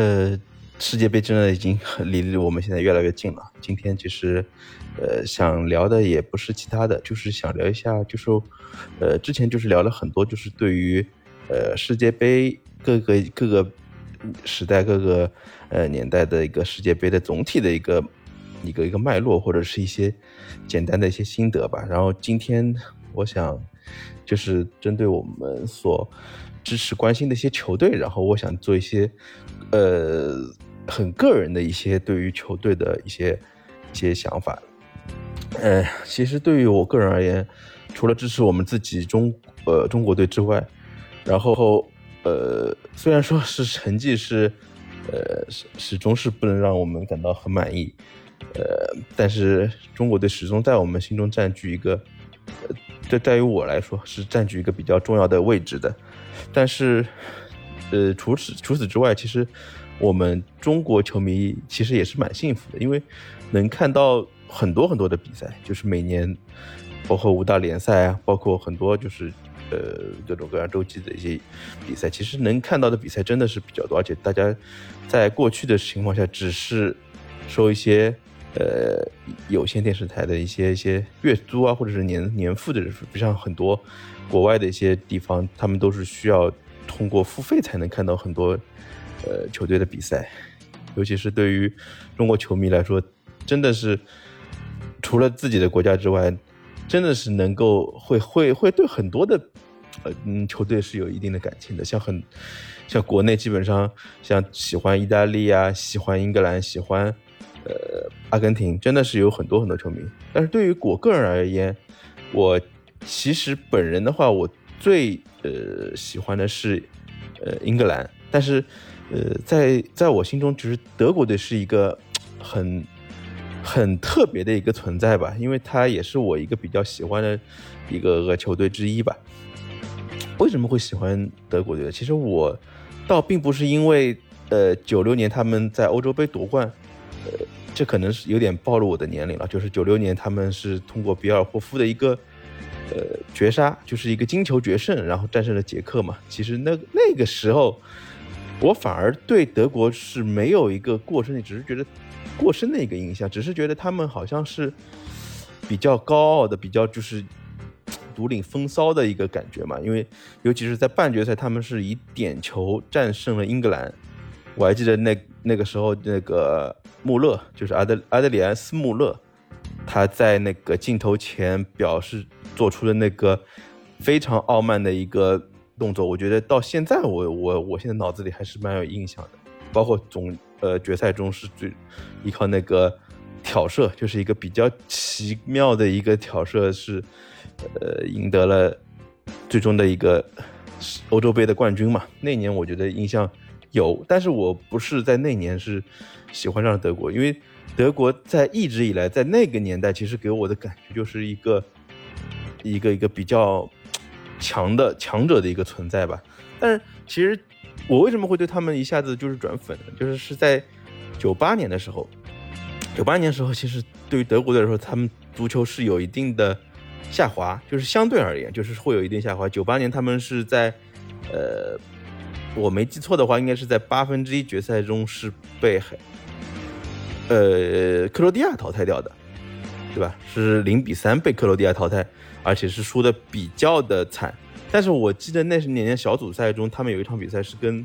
呃，世界杯真的已经离我们现在越来越近了。今天其实，呃，想聊的也不是其他的，就是想聊一下，就是，呃，之前就是聊了很多，就是对于，呃，世界杯各个各个时代、各个呃年代的一个世界杯的总体的一个一个一个脉络，或者是一些简单的一些心得吧。然后今天我想，就是针对我们所。支持关心的一些球队，然后我想做一些，呃，很个人的一些对于球队的一些一些想法。呃，其实对于我个人而言，除了支持我们自己中呃中国队之外，然后呃，虽然说是成绩是呃始始终是不能让我们感到很满意，呃，但是中国队始终在我们心中占据一个，呃这在于我来说是占据一个比较重要的位置的。但是，呃，除此除此之外，其实我们中国球迷其实也是蛮幸福的，因为能看到很多很多的比赛，就是每年，包括五大联赛啊，包括很多就是呃各种各样周期的一些比赛，其实能看到的比赛真的是比较多，而且大家在过去的情况下只是收一些呃有线电视台的一些一些月租啊，或者是年年付的，不像很多。国外的一些地方，他们都是需要通过付费才能看到很多呃球队的比赛，尤其是对于中国球迷来说，真的是除了自己的国家之外，真的是能够会会会对很多的呃嗯球队是有一定的感情的。像很像国内基本上像喜欢意大利啊，喜欢英格兰，喜欢呃阿根廷，真的是有很多很多球迷。但是对于我个人而言，我。其实本人的话，我最呃喜欢的是呃英格兰，但是呃在在我心中，其实德国队是一个 很很特别的一个存在吧，因为它也是我一个比较喜欢的一个个球队之一吧。为什么会喜欢德国队？其实我倒并不是因为呃九六年他们在欧洲杯夺冠，呃这可能是有点暴露我的年龄了，就是九六年他们是通过比尔霍夫的一个。呃，绝杀就是一个金球决胜，然后战胜了捷克嘛。其实那那个时候，我反而对德国是没有一个过深的，只是觉得过深的一个印象，只是觉得他们好像是比较高傲的，比较就是独领风骚的一个感觉嘛。因为尤其是在半决赛，他们是以点球战胜了英格兰。我还记得那那个时候，那个穆勒就是阿德阿德里安斯穆勒。他在那个镜头前表示做出了那个非常傲慢的一个动作，我觉得到现在我我我现在脑子里还是蛮有印象的。包括总呃决赛中是最依靠那个挑射，就是一个比较奇妙的一个挑射，是呃赢得了最终的一个欧洲杯的冠军嘛。那年我觉得印象有，但是我不是在那年是喜欢上了德国，因为。德国在一直以来，在那个年代，其实给我的感觉就是一个一个一个比较强的强者的一个存在吧。但是，其实我为什么会对他们一下子就是转粉呢？就是是在九八年的时候，九八年时候，其实对于德国队来说，他们足球是有一定的下滑，就是相对而言，就是会有一定下滑。九八年他们是在呃，我没记错的话，应该是在八分之一决赛中是被。呃，克罗地亚淘汰掉的，对吧？是零比三被克罗地亚淘汰，而且是输的比较的惨。但是我记得那是年年小组赛中，他们有一场比赛是跟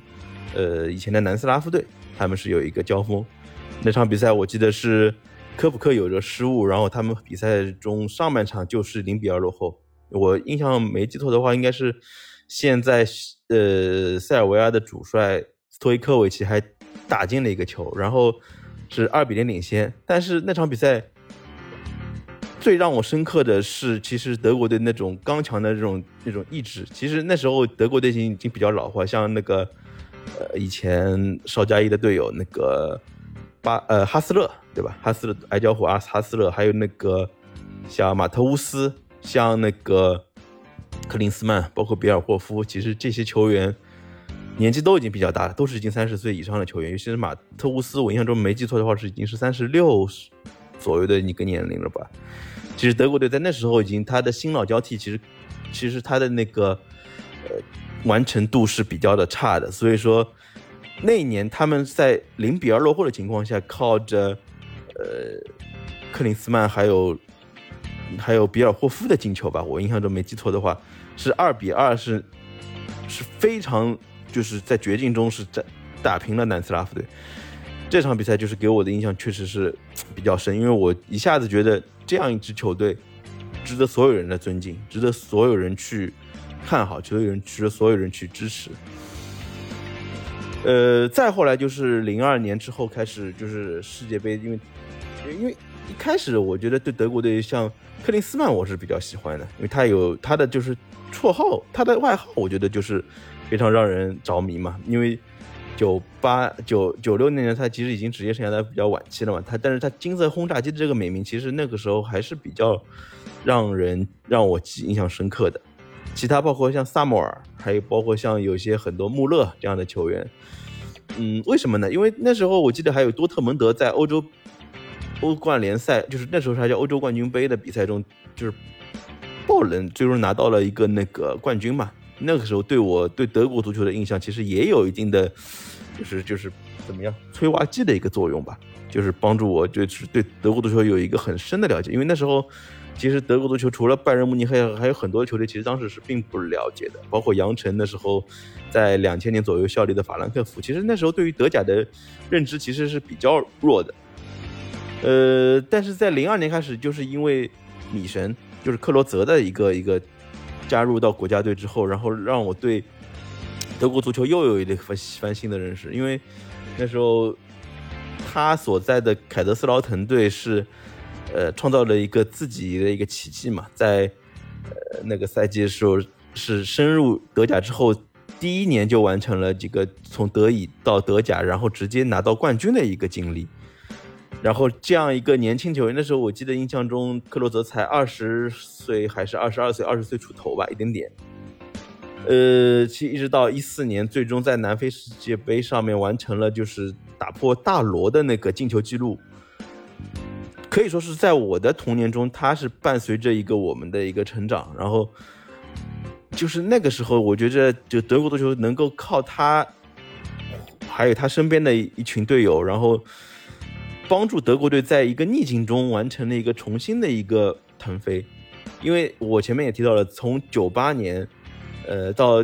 呃以前的南斯拉夫队，他们是有一个交锋。那场比赛我记得是科普克有着失误，然后他们比赛中上半场就是零比二落后。我印象没记错的话，应该是现在呃塞尔维亚的主帅斯托伊科维奇还打进了一个球，然后。是二比零领先，但是那场比赛最让我深刻的是，其实德国队那种刚强的这种那种意志。其实那时候德国队已经已经比较老化，像那个呃以前邵佳一的队友那个巴呃哈斯勒对吧？哈斯勒矮脚虎阿哈斯勒，还有那个像马特乌斯，像那个克林斯曼，包括比尔霍夫，其实这些球员。年纪都已经比较大了，都是已经三十岁以上的球员。尤其是马特乌斯，我印象中没记错的话是已经是三十六左右的一个年龄了吧？其实德国队在那时候已经他的新老交替，其实其实他的那个呃完成度是比较的差的。所以说，那一年他们在零比二落后的情况下，靠着呃克林斯曼还有还有比尔霍夫的进球吧，我印象中没记错的话，是二比二，是是非常就是在绝境中是打打平了南斯拉夫队。这场比赛就是给我的印象确实是比较深，因为我一下子觉得这样一支球队值得所有人的尊敬，值得所有人去看好，所有人值得所有人去支持。呃，再后来就是零二年之后开始就是世界杯，因为因为一开始我觉得对德国队像克林斯曼我是比较喜欢的，因为他有他的就是绰号，他的外号我觉得就是非常让人着迷嘛，因为。九八九九六年，他其实已经职业生涯在比较晚期了嘛。他，但是他金色轰炸机的这个美名，其实那个时候还是比较让人让我记印象深刻的。其他包括像萨摩尔，还有包括像有些很多穆勒这样的球员，嗯，为什么呢？因为那时候我记得还有多特蒙德在欧洲欧冠联赛，就是那时候还叫欧洲冠军杯的比赛中，就是爆冷，最终拿到了一个那个冠军嘛。那个时候对我对德国足球的印象其实也有一定的，就是就是怎么样催化剂的一个作用吧，就是帮助我就是对德国足球有一个很深的了解。因为那时候其实德国足球除了拜仁慕尼黑，还有很多球队其实当时是并不了解的，包括杨晨那时候在两千年左右效力的法兰克福，其实那时候对于德甲的认知其实是比较弱的。呃，但是在零二年开始，就是因为米神就是克罗泽的一个一个。加入到国家队之后，然后让我对德国足球又有一个翻翻新的认识。因为那时候他所在的凯德斯劳滕队是呃创造了一个自己的一个奇迹嘛，在呃那个赛季的时候是深入德甲之后，第一年就完成了几个从德乙到德甲，然后直接拿到冠军的一个经历。然后这样一个年轻球员，那时候我记得印象中克洛泽才二十岁还是二十二岁，二十岁出头吧，一点点。呃，其实一直到一四年，最终在南非世界杯上面完成了就是打破大罗的那个进球记录，可以说是在我的童年中，他是伴随着一个我们的一个成长。然后就是那个时候，我觉着就德国足球能够靠他，还有他身边的一群队友，然后。帮助德国队在一个逆境中完成了一个重新的一个腾飞，因为我前面也提到了，从九八年，呃，到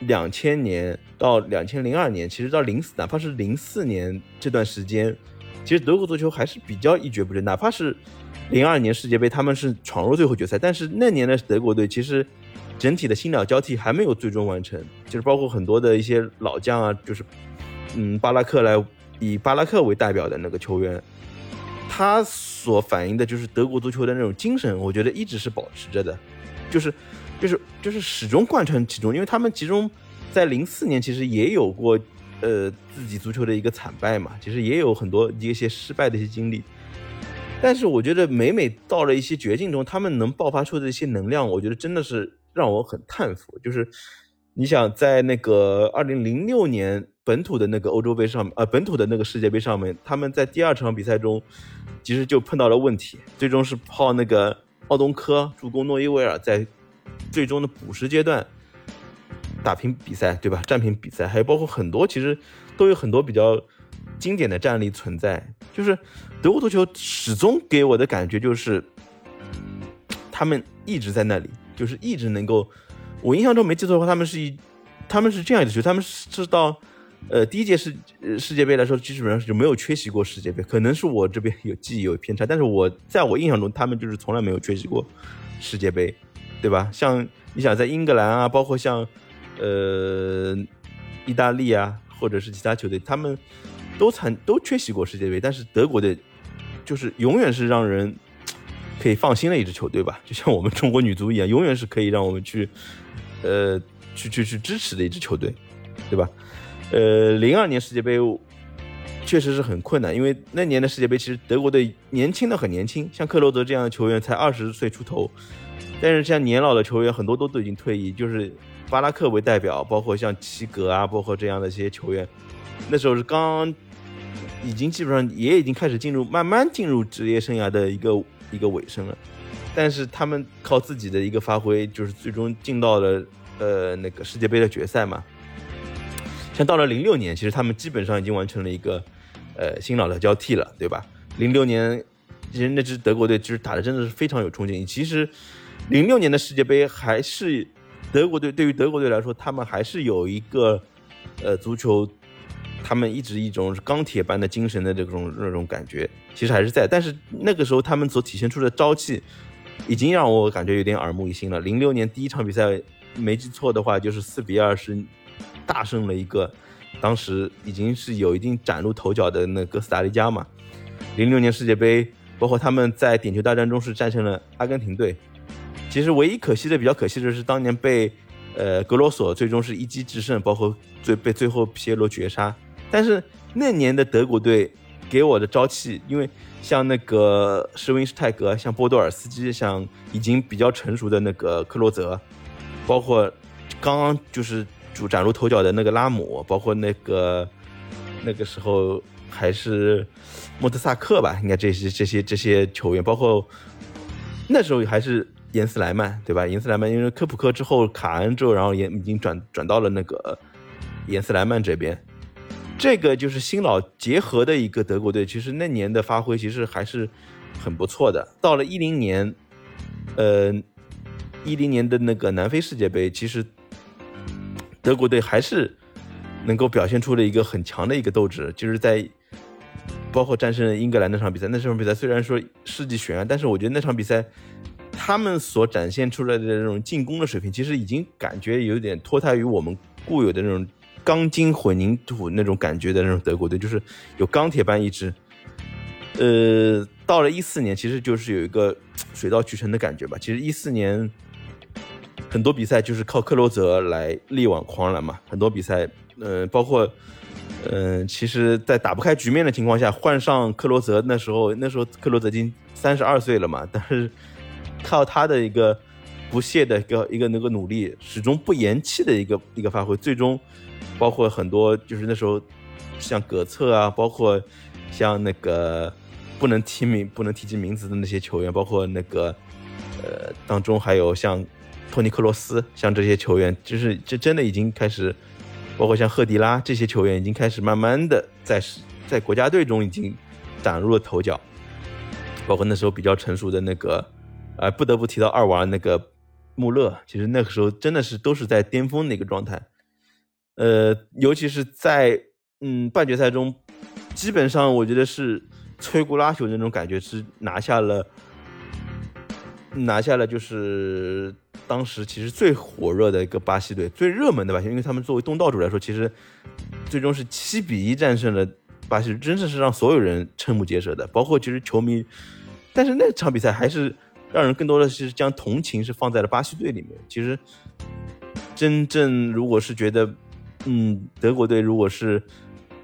两千年，到两千零二年，其实到零四，哪怕是零四年这段时间，其实德国足球还是比较一蹶不振。哪怕是零二年世界杯，他们是闯入最后决赛，但是那年的德国队其实整体的新鸟交替还没有最终完成，就是包括很多的一些老将啊，就是嗯，巴拉克来。以巴拉克为代表的那个球员，他所反映的就是德国足球的那种精神，我觉得一直是保持着的，就是，就是，就是始终贯穿其中。因为他们其中在零四年其实也有过，呃，自己足球的一个惨败嘛，其实也有很多一些失败的一些经历。但是我觉得每每到了一些绝境中，他们能爆发出的一些能量，我觉得真的是让我很叹服。就是你想在那个二零零六年。本土的那个欧洲杯上，呃，本土的那个世界杯上面，他们在第二场比赛中，其实就碰到了问题，最终是靠那个奥东科助攻诺伊维尔在最终的补时阶段打平比赛，对吧？战平比赛，还有包括很多，其实都有很多比较经典的战例存在。就是德国足球始终给我的感觉就是，他们一直在那里，就是一直能够，我印象中没记错的话，他们是一，他们是这样一支球队，他们是到。呃，第一届世世界杯来说，基本上是就没有缺席过世界杯。可能是我这边有记忆有偏差，但是我在我印象中，他们就是从来没有缺席过世界杯，对吧？像你想在英格兰啊，包括像呃意大利啊，或者是其他球队，他们都参都缺席过世界杯。但是德国的，就是永远是让人可以放心的一支球队吧，就像我们中国女足一样，永远是可以让我们去呃去去去支持的一支球队，对吧？呃，零二年世界杯确实是很困难，因为那年的世界杯其实德国队年轻的很年轻，像克罗泽这样的球员才二十岁出头，但是像年老的球员很多都都已经退役，就是巴拉克为代表，包括像齐格啊，包括这样的一些球员，那时候是刚已经基本上也已经开始进入慢慢进入职业生涯的一个一个尾声了，但是他们靠自己的一个发挥，就是最终进到了呃那个世界杯的决赛嘛。像到了零六年，其实他们基本上已经完成了一个呃新老的交替了，对吧？零六年其实那支德国队其实打的真的是非常有冲劲。其实零六年的世界杯还是德国队对于德国队来说，他们还是有一个呃足球，他们一直一种钢铁般的精神的这种那种感觉，其实还是在。但是那个时候他们所体现出的朝气，已经让我感觉有点耳目一新了。零六年第一场比赛没记错的话，就是四比二是大胜了一个当时已经是有一定崭露头角的那哥斯达黎加嘛。零六年世界杯，包括他们在点球大战中是战胜了阿根廷队。其实唯一可惜的，比较可惜的是当年被呃格罗索最终是一击制胜，包括最被最后皮耶罗绝杀。但是那年的德国队给我的朝气，因为像那个施温施泰格、像波多尔斯基、像已经比较成熟的那个克洛泽，包括刚刚就是主崭露头角的那个拉姆，包括那个那个时候还是。莫特萨克吧，应该这些这些这些球员，包括那时候还是严斯莱曼，对吧？严斯莱曼因为科普克之后，卡恩之后，然后也已经转转到了那个严斯莱曼这边。这个就是新老结合的一个德国队，其实那年的发挥其实还是很不错的。到了一零年，呃，一零年的那个南非世界杯，其实德国队还是能够表现出了一个很强的一个斗志，就是在。包括战胜英格兰那场比赛，那场比赛虽然说世纪悬案，但是我觉得那场比赛他们所展现出来的这种进攻的水平，其实已经感觉有点脱胎于我们固有的那种钢筋混凝土那种感觉的那种德国队，就是有钢铁般意志。呃，到了一四年，其实就是有一个水到渠成的感觉吧。其实一四年很多比赛就是靠克罗泽来力挽狂澜嘛，很多比赛，呃，包括。嗯，其实，在打不开局面的情况下，换上克罗泽，那时候那时候克罗泽已经三十二岁了嘛，但是靠他的一个不懈的一个一个那个努力，始终不言弃的一个一个发挥，最终包括很多就是那时候像葛策啊，包括像那个不能提名不能提及名字的那些球员，包括那个呃当中还有像托尼克罗斯，像这些球员，就是这真的已经开始。包括像赫迪拉这些球员已经开始慢慢的在在国家队中已经崭露了头角，包括那时候比较成熟的那个，呃，不得不提到二娃那个穆勒，其实那个时候真的是都是在巅峰的一个状态，呃，尤其是在嗯半决赛中，基本上我觉得是摧枯拉朽那种感觉，是拿下了拿下了就是。当时其实最火热的一个巴西队，最热门的吧，因为他们作为东道主来说，其实最终是七比一战胜了巴西，真的是让所有人瞠目结舌的，包括其实球迷。但是那场比赛还是让人更多的是将同情是放在了巴西队里面。其实真正如果是觉得，嗯，德国队如果是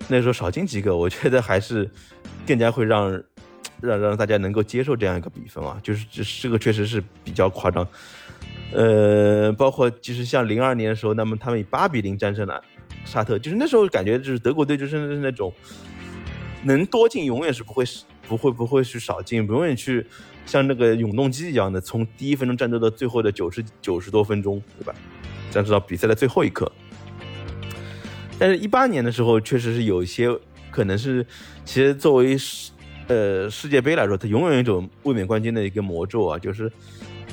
那时候少进几个，我觉得还是更加会让让让大家能够接受这样一个比分啊，就是这这个确实是比较夸张。呃，包括其实像零二年的时候，那么他们以八比零战胜了沙特，就是那时候感觉就是德国队就是那种能多进永远是不会不会不会去少进，永远去像那个永动机一样的，从第一分钟战斗到最后的九十九十多分钟，对吧？战斗到比赛的最后一刻。但是，一八年的时候，确实是有一些可能是，其实作为世呃世界杯来说，它永远有一种卫冕冠军的一个魔咒啊，就是。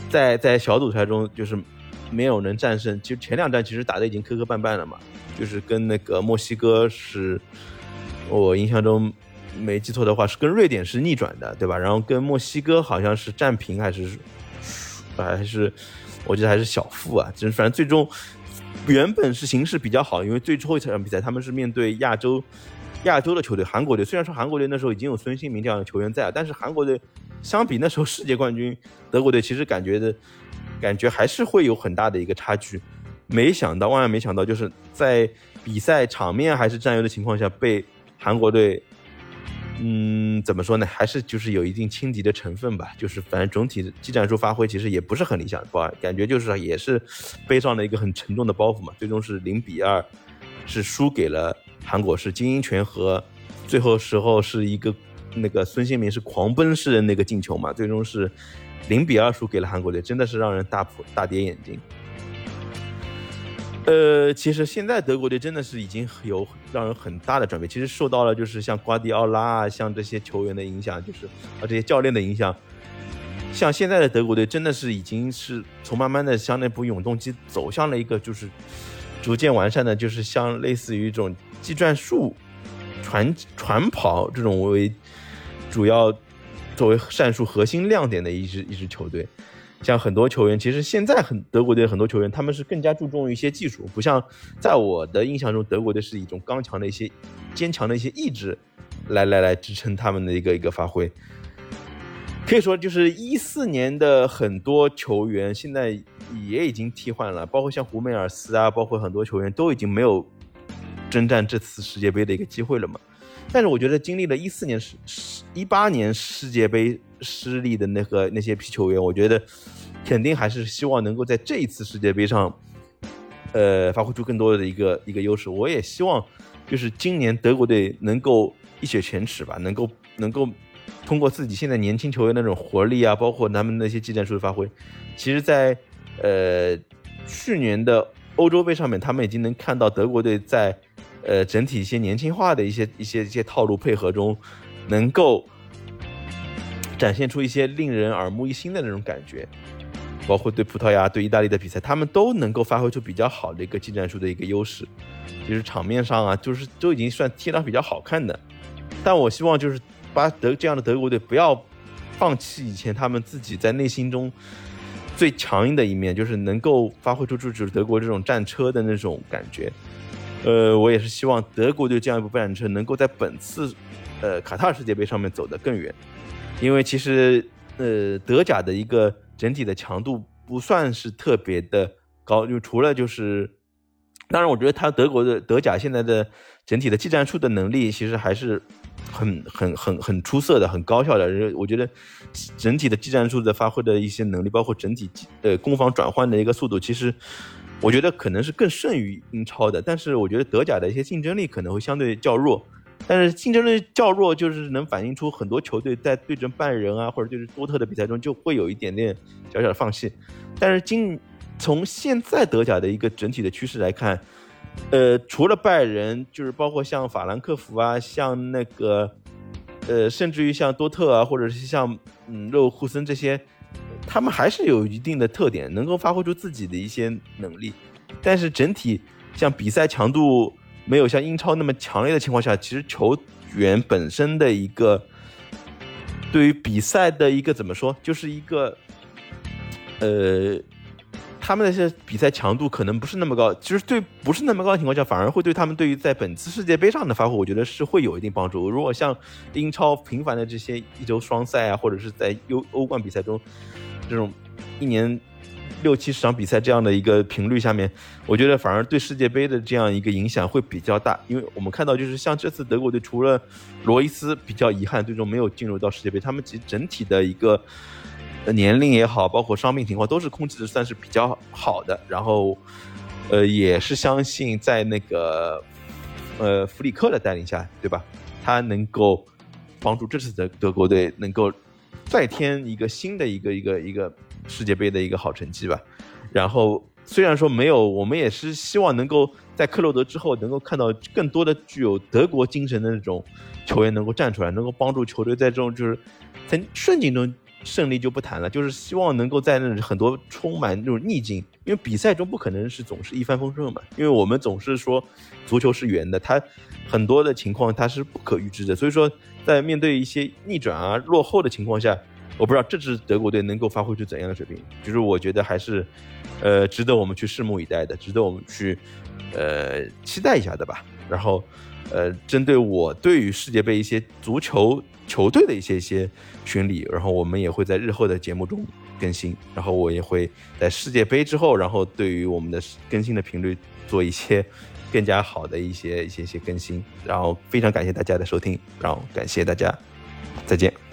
在在小组赛中，就是没有能战胜。其实前两站其实打的已经磕磕绊绊了嘛，就是跟那个墨西哥是，我印象中没记错的话是跟瑞典是逆转的，对吧？然后跟墨西哥好像是战平还是还是我记得还是小负啊。就是反正最终原本是形势比较好，因为最后一场比赛他们是面对亚洲亚洲的球队韩国队。虽然说韩国队那时候已经有孙兴民这样的球员在，但是韩国队。相比那时候世界冠军德国队，其实感觉的，感觉还是会有很大的一个差距。没想到，万万没想到，就是在比赛场面还是占优的情况下，被韩国队，嗯，怎么说呢？还是就是有一定轻敌的成分吧。就是反正总体技战术发挥其实也不是很理想，不，感觉就是也是背上了一个很沉重的包袱嘛。最终是零比二，是输给了韩国，是精英权和最后时候是一个。那个孙兴民是狂奔式的那个进球嘛，最终是零比二输给了韩国队，真的是让人大破大跌眼镜。呃，其实现在德国队真的是已经有让人很大的转变。其实受到了就是像瓜迪奥拉啊，像这些球员的影响，就是啊这些教练的影响。像现在的德国队真的是已经是从慢慢的向那部永动机走向了一个就是逐渐完善的，就是像类似于一种技战术、传传跑这种为主要作为战术核心亮点的一支一支球队。像很多球员，其实现在很德国队很多球员，他们是更加注重一些技术，不像在我的印象中，德国队是一种刚强的一些、坚强的一些意志，来来来支撑他们的一个一个发挥。可以说，就是一四年的很多球员现在也已经替换了，包括像胡梅尔斯啊，包括很多球员都已经没有征战这次世界杯的一个机会了嘛。但是我觉得经历了一四年世世一八年世界杯失利的那个那些批球员，我觉得。肯定还是希望能够在这一次世界杯上，呃，发挥出更多的一个一个优势。我也希望，就是今年德国队能够一雪前耻吧，能够能够通过自己现在年轻球员那种活力啊，包括他们那些技战术的发挥，其实，在呃去年的欧洲杯上面，他们已经能看到德国队在呃整体一些年轻化的一些一些一些套路配合中，能够展现出一些令人耳目一新的那种感觉。包括对葡萄牙、对意大利的比赛，他们都能够发挥出比较好的一个技战术的一个优势，就是场面上啊，就是都已经算踢得比较好看的。但我希望就是巴德这样的德国队不要放弃以前他们自己在内心中最强硬的一面，就是能够发挥出就是德国这种战车的那种感觉。呃，我也是希望德国队这样一部战车能够在本次呃卡塔尔世界杯上面走得更远，因为其实呃德甲的一个。整体的强度不算是特别的高，就除了就是，当然我觉得他德国的德甲现在的整体的技战术的能力其实还是很很很很出色的，很高效的。我觉得整体的技战术的发挥的一些能力，包括整体呃攻防转换的一个速度，其实我觉得可能是更胜于英超的。但是我觉得德甲的一些竞争力可能会相对较弱。但是竞争力较弱，就是能反映出很多球队在对阵拜仁啊，或者就是多特的比赛中，就会有一点点小小的放弃。但是今从现在德甲的一个整体的趋势来看，呃，除了拜仁，就是包括像法兰克福啊，像那个，呃，甚至于像多特啊，或者是像嗯勒沃库森这些，他们还是有一定的特点，能够发挥出自己的一些能力。但是整体像比赛强度。没有像英超那么强烈的情况下，其实球员本身的一个对于比赛的一个怎么说，就是一个呃，他们的些比赛强度可能不是那么高。其实对不是那么高的情况下，反而会对他们对于在本次世界杯上的发挥，我觉得是会有一定帮助。如果像英超频繁的这些一周双赛啊，或者是在欧欧冠比赛中这种一年。六七十场比赛这样的一个频率下面，我觉得反而对世界杯的这样一个影响会比较大，因为我们看到就是像这次德国队除了罗伊斯比较遗憾最终没有进入到世界杯，他们其实整体的一个年龄也好，包括伤病情况都是控制的算是比较好的。然后，呃，也是相信在那个呃弗里克的带领下，对吧？他能够帮助这次的德国队能够再添一个新的一个一个一个。世界杯的一个好成绩吧，然后虽然说没有，我们也是希望能够在克洛德之后能够看到更多的具有德国精神的那种球员能够站出来，能够帮助球队在这种就是在顺境中胜利就不谈了，就是希望能够在那很多充满那种逆境，因为比赛中不可能是总是一帆风顺嘛，因为我们总是说足球是圆的，它很多的情况它是不可预知的，所以说在面对一些逆转啊落后的情况下。我不知道这支德国队能够发挥出怎样的水平，就是我觉得还是，呃，值得我们去拭目以待的，值得我们去，呃，期待一下的吧。然后，呃，针对我对于世界杯一些足球球队的一些一些巡礼，然后我们也会在日后的节目中更新。然后我也会在世界杯之后，然后对于我们的更新的频率做一些更加好的一些一些一些更新。然后非常感谢大家的收听，然后感谢大家，再见。